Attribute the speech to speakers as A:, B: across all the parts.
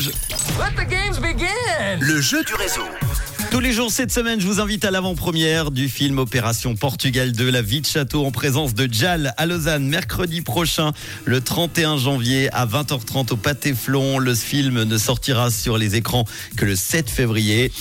A: Rouge.
B: Let the games begin.
A: Le jeu du réseau. Tous les jours cette semaine, je vous invite à l'avant-première du film Opération Portugal 2, La vie de château en présence de Jal à Lausanne, mercredi prochain, le 31 janvier à 20h30 au Pâté Flon. Le film ne sortira sur les écrans que le 7 février.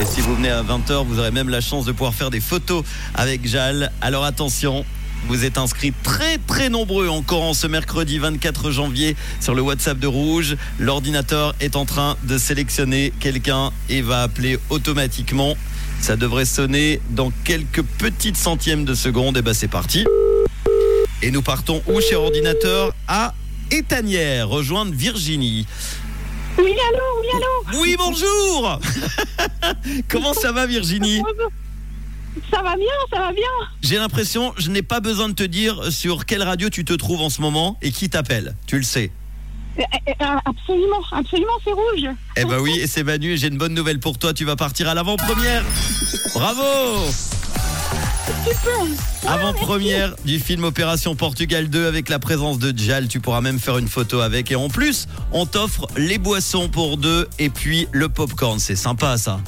A: Et si vous venez à 20h, vous aurez même la chance de pouvoir faire des photos avec Jal. Alors attention, vous êtes inscrits très très nombreux encore en ce mercredi 24 janvier sur le WhatsApp de Rouge. L'ordinateur est en train de sélectionner quelqu'un et va appeler automatiquement. Ça devrait sonner dans quelques petites centièmes de seconde. Et ben c'est parti. Et nous partons où, cher ordinateur? À Étanière, rejoindre Virginie.
C: Oui, allô, oui, allô.
A: Oui, bonjour Comment ça va Virginie?
C: Ça va bien, ça va bien.
A: J'ai l'impression, je n'ai pas besoin de te dire sur quelle radio tu te trouves en ce moment et qui t'appelle. Tu le sais.
C: Euh, euh, Absolument, absolument, c'est rouge.
A: Eh ben oui, et c'est Manu, et j'ai une bonne nouvelle pour toi, tu vas partir à l'avant-première. Bravo. Avant-première du film Opération Portugal 2 avec la présence de Jal, tu pourras même faire une photo avec et en plus, on t'offre les boissons pour deux et puis le popcorn, c'est sympa ça.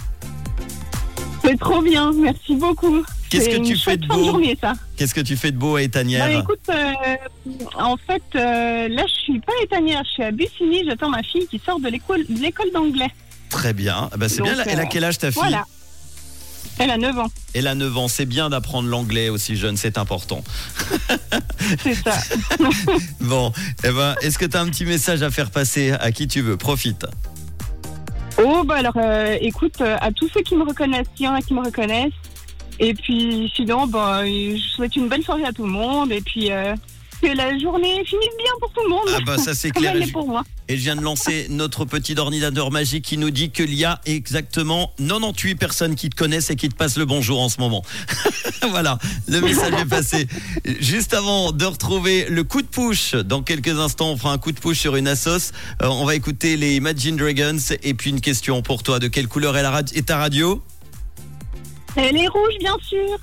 C: C'est trop bien, merci beaucoup.
A: Qu'est-ce que tu fais de beau
C: journée, ça.
A: Qu'est-ce que tu fais de beau à
C: Bah,
A: Étanière
C: écoute, euh, en fait, euh, là, je suis pas étanière, je suis à Bussigny, j'attends ma fille qui sort de l'école d'anglais.
A: Très bien, Eh ben, c'est bien, elle a
C: euh,
A: quel âge ta fille
C: Voilà. Elle a 9 ans,
A: Elle a 9 ans, c'est bien d'apprendre l'anglais aussi jeune, c'est important.
C: c'est ça.
A: Bon, eh ben, est-ce que tu as un petit message à faire passer à qui tu veux? Profite.
C: Oh, bah alors, euh, écoute, euh, à tous ceux qui me reconnaissent, il y en a qui me reconnaissent. Et puis, sinon, bah, je souhaite une belle soirée à tout le monde. Et puis, euh, que la journée finisse bien pour tout le monde.
A: Ah bah ça c'est clair. Et je,
C: pour moi.
A: et je viens de lancer notre petit ordinateur magique qui nous dit qu'il y a exactement 98 personnes qui te connaissent et qui te passent le bonjour en ce moment. voilà, le message est passé. Juste avant de retrouver le coup de push, dans quelques instants on fera un coup de push sur une assos. Euh, on va écouter les Imagine Dragons et puis une question pour toi. De quelle couleur est, la rad- est ta radio?
C: Elle est rouge, bien sûr.